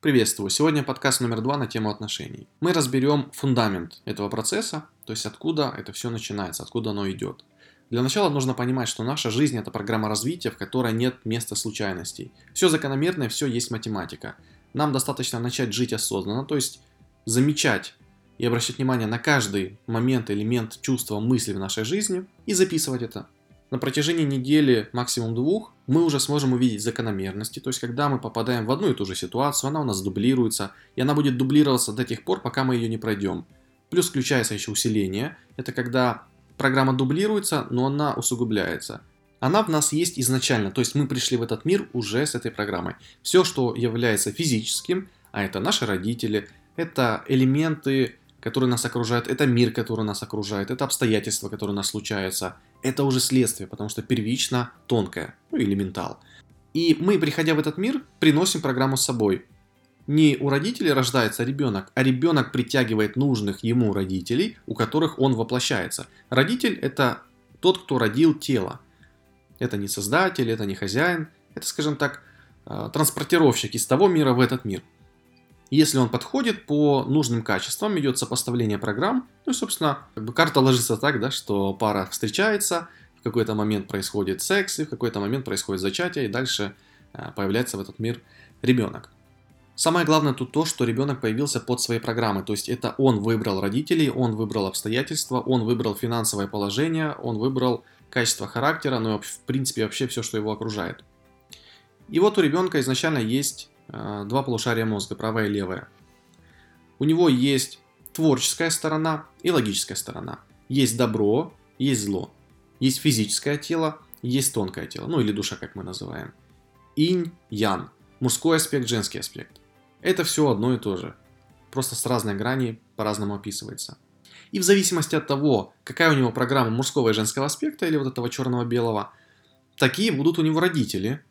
Приветствую! Сегодня подкаст номер два на тему отношений. Мы разберем фундамент этого процесса, то есть откуда это все начинается, откуда оно идет. Для начала нужно понимать, что наша жизнь это программа развития, в которой нет места случайностей. Все закономерное, все есть математика. Нам достаточно начать жить осознанно, то есть замечать и обращать внимание на каждый момент, элемент, чувства, мысли в нашей жизни и записывать это на протяжении недели, максимум двух, мы уже сможем увидеть закономерности. То есть, когда мы попадаем в одну и ту же ситуацию, она у нас дублируется, и она будет дублироваться до тех пор, пока мы ее не пройдем. Плюс включается еще усиление. Это когда программа дублируется, но она усугубляется. Она в нас есть изначально, то есть мы пришли в этот мир уже с этой программой. Все, что является физическим, а это наши родители, это элементы которые нас окружают, это мир, который нас окружает, это обстоятельства, которые у нас случаются. Это уже следствие, потому что первично тонкое, ну или ментал. И мы, приходя в этот мир, приносим программу с собой. Не у родителей рождается ребенок, а ребенок притягивает нужных ему родителей, у которых он воплощается. Родитель – это тот, кто родил тело. Это не создатель, это не хозяин, это, скажем так, э, транспортировщик из того мира в этот мир. Если он подходит по нужным качествам, идет сопоставление программ, ну и, собственно, как бы карта ложится так, да, что пара встречается, в какой-то момент происходит секс, и в какой-то момент происходит зачатие, и дальше э, появляется в этот мир ребенок. Самое главное тут то, что ребенок появился под своей программой, то есть это он выбрал родителей, он выбрал обстоятельства, он выбрал финансовое положение, он выбрал качество характера, ну и в принципе вообще все, что его окружает. И вот у ребенка изначально есть два полушария мозга, правая и левая. У него есть творческая сторона и логическая сторона. Есть добро, есть зло. Есть физическое тело, есть тонкое тело, ну или душа, как мы называем. Инь, ян, мужской аспект, женский аспект. Это все одно и то же. Просто с разной грани по-разному описывается. И в зависимости от того, какая у него программа мужского и женского аспекта, или вот этого черного-белого, такие будут у него родители,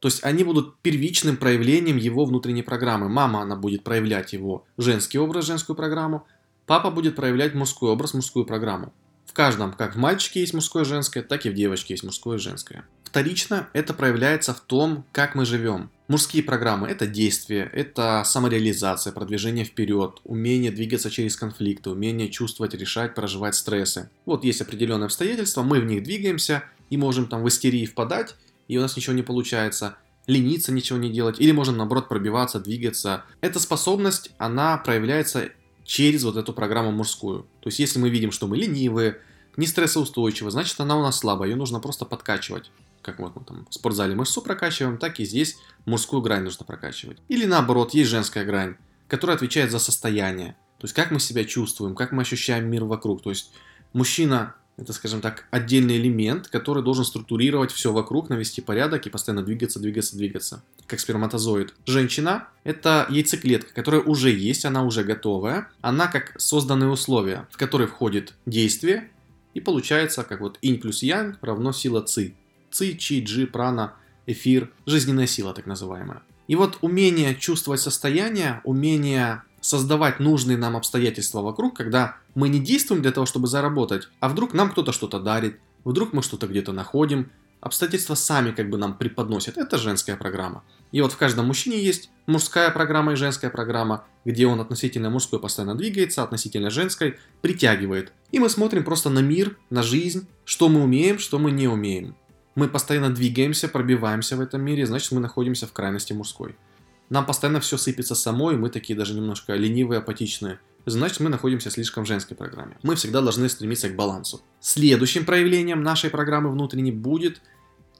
то есть они будут первичным проявлением его внутренней программы. Мама, она будет проявлять его женский образ, женскую программу. Папа будет проявлять мужской образ, мужскую программу. В каждом, как в мальчике есть мужское и женское, так и в девочке есть мужское и женское. Вторично это проявляется в том, как мы живем. Мужские программы – это действие, это самореализация, продвижение вперед, умение двигаться через конфликты, умение чувствовать, решать, проживать стрессы. Вот есть определенные обстоятельства, мы в них двигаемся и можем там в истерии впадать, и у нас ничего не получается, лениться, ничего не делать, или можем наоборот пробиваться, двигаться. Эта способность, она проявляется через вот эту программу мужскую. То есть если мы видим, что мы ленивые, не стрессоустойчивы, значит она у нас слабая, ее нужно просто подкачивать. Как вот мы там в спортзале мышцу прокачиваем, так и здесь мужскую грань нужно прокачивать. Или наоборот, есть женская грань, которая отвечает за состояние. То есть как мы себя чувствуем, как мы ощущаем мир вокруг. То есть мужчина это, скажем так, отдельный элемент, который должен структурировать все вокруг, навести порядок и постоянно двигаться, двигаться, двигаться, как сперматозоид. Женщина – это яйцеклетка, которая уже есть, она уже готовая. Она как созданные условия, в которые входит действие, и получается, как вот инь плюс ян равно сила ци. Ци, чи, джи, прана, эфир, жизненная сила так называемая. И вот умение чувствовать состояние, умение создавать нужные нам обстоятельства вокруг, когда мы не действуем для того, чтобы заработать, а вдруг нам кто-то что-то дарит, вдруг мы что-то где-то находим, обстоятельства сами как бы нам преподносят. Это женская программа. И вот в каждом мужчине есть мужская программа и женская программа, где он относительно мужской постоянно двигается, относительно женской притягивает. И мы смотрим просто на мир, на жизнь, что мы умеем, что мы не умеем. Мы постоянно двигаемся, пробиваемся в этом мире, значит мы находимся в крайности мужской нам постоянно все сыпется самой, мы такие даже немножко ленивые, апатичные. Значит, мы находимся слишком в женской программе. Мы всегда должны стремиться к балансу. Следующим проявлением нашей программы внутренней будет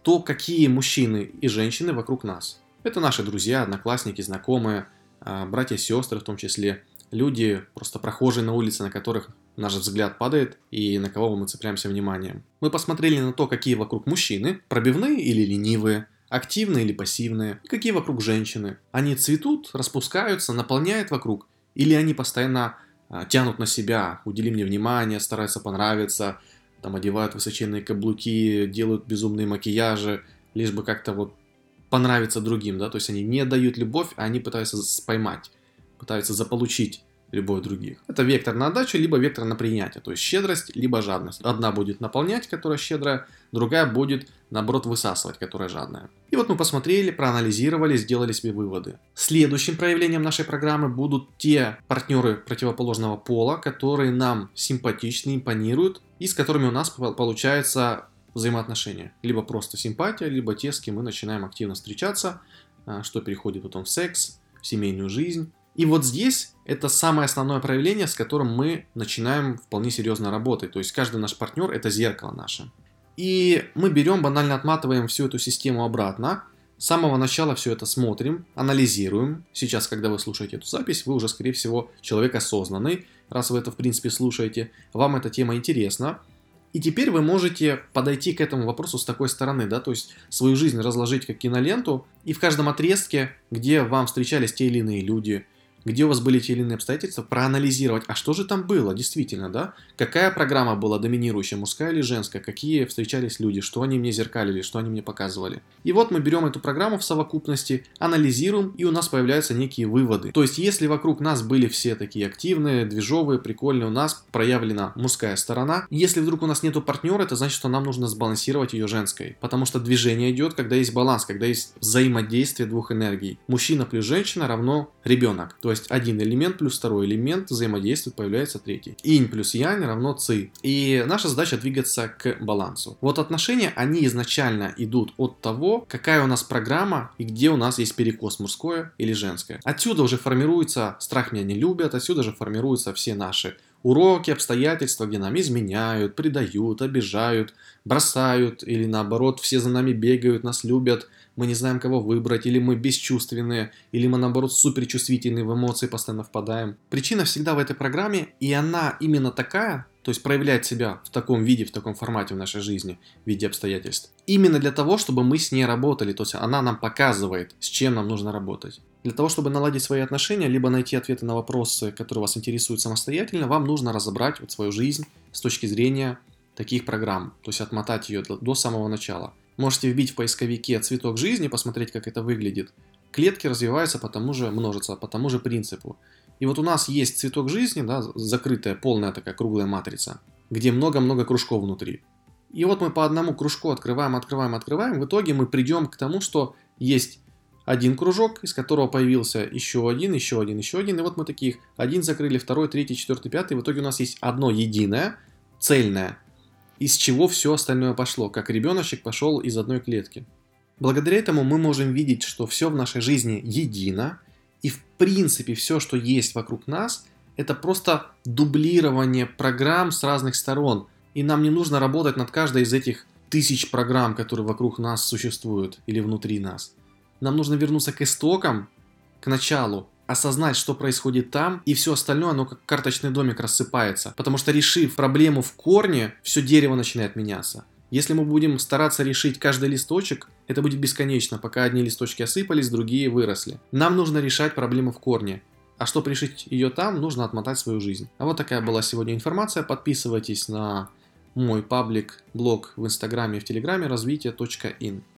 то, какие мужчины и женщины вокруг нас. Это наши друзья, одноклассники, знакомые, а, братья и сестры в том числе. Люди, просто прохожие на улице, на которых наш взгляд падает и на кого мы цепляемся вниманием. Мы посмотрели на то, какие вокруг мужчины, пробивные или ленивые, активные или пассивные, и какие вокруг женщины. Они цветут, распускаются, наполняют вокруг, или они постоянно а, тянут на себя, удели мне внимание, стараются понравиться, там одевают высоченные каблуки, делают безумные макияжи, лишь бы как-то вот понравиться другим, да, то есть они не дают любовь, а они пытаются поймать, пытаются заполучить любовь других. Это вектор на отдачу, либо вектор на принятие, то есть щедрость, либо жадность. Одна будет наполнять, которая щедрая, другая будет наоборот, высасывать, которая жадная. И вот мы посмотрели, проанализировали, сделали себе выводы. Следующим проявлением нашей программы будут те партнеры противоположного пола, которые нам симпатичны, импонируют, и с которыми у нас получается взаимоотношения. Либо просто симпатия, либо те, с кем мы начинаем активно встречаться, а, что переходит потом в секс, в семейную жизнь. И вот здесь это самое основное проявление, с которым мы начинаем вполне серьезно работать. То есть каждый наш партнер это зеркало наше. И мы берем, банально отматываем всю эту систему обратно, с самого начала все это смотрим, анализируем. Сейчас, когда вы слушаете эту запись, вы уже, скорее всего, человек осознанный, раз вы это, в принципе, слушаете. Вам эта тема интересна. И теперь вы можете подойти к этому вопросу с такой стороны, да, то есть свою жизнь разложить как киноленту, и в каждом отрезке, где вам встречались те или иные люди, где у вас были те или иные обстоятельства, проанализировать, а что же там было, действительно, да? Какая программа была доминирующая, мужская или женская, какие встречались люди, что они мне зеркалили, что они мне показывали. И вот мы берем эту программу в совокупности, анализируем, и у нас появляются некие выводы. То есть, если вокруг нас были все такие активные, движовые, прикольные, у нас проявлена мужская сторона. Если вдруг у нас нету партнера, это значит, что нам нужно сбалансировать ее женской. Потому что движение идет, когда есть баланс, когда есть взаимодействие двух энергий. Мужчина плюс женщина равно ребенок. То есть один элемент плюс второй элемент взаимодействует, появляется третий. Инь плюс янь равно ци. И наша задача двигаться к балансу. Вот отношения, они изначально идут от того, какая у нас программа и где у нас есть перекос мужское или женское. Отсюда уже формируется страх меня не любят, отсюда же формируются все наши уроки, обстоятельства, где нам изменяют, предают, обижают, бросают или наоборот все за нами бегают, нас любят, мы не знаем, кого выбрать, или мы бесчувственные, или мы, наоборот, суперчувствительные, в эмоции постоянно впадаем. Причина всегда в этой программе, и она именно такая, то есть проявляет себя в таком виде, в таком формате в нашей жизни, в виде обстоятельств. Именно для того, чтобы мы с ней работали, то есть она нам показывает, с чем нам нужно работать. Для того, чтобы наладить свои отношения, либо найти ответы на вопросы, которые вас интересуют самостоятельно, вам нужно разобрать вот свою жизнь с точки зрения таких программ, то есть отмотать ее до самого начала. Можете вбить в поисковике цветок жизни, посмотреть, как это выглядит. Клетки развиваются по тому же, множатся по тому же принципу. И вот у нас есть цветок жизни, да, закрытая, полная такая круглая матрица, где много-много кружков внутри. И вот мы по одному кружку открываем, открываем, открываем. В итоге мы придем к тому, что есть один кружок, из которого появился еще один, еще один, еще один. И вот мы таких один закрыли, второй, третий, четвертый, пятый. В итоге у нас есть одно единое, цельное, из чего все остальное пошло, как ребеночек пошел из одной клетки. Благодаря этому мы можем видеть, что все в нашей жизни едино, и в принципе все, что есть вокруг нас, это просто дублирование программ с разных сторон. И нам не нужно работать над каждой из этих тысяч программ, которые вокруг нас существуют или внутри нас. Нам нужно вернуться к истокам, к началу, осознать, что происходит там, и все остальное, оно как карточный домик рассыпается. Потому что решив проблему в корне, все дерево начинает меняться. Если мы будем стараться решить каждый листочек, это будет бесконечно, пока одни листочки осыпались, другие выросли. Нам нужно решать проблему в корне. А чтобы решить ее там, нужно отмотать свою жизнь. А вот такая была сегодня информация. Подписывайтесь на мой паблик, блог в инстаграме и в телеграме развитие.ин.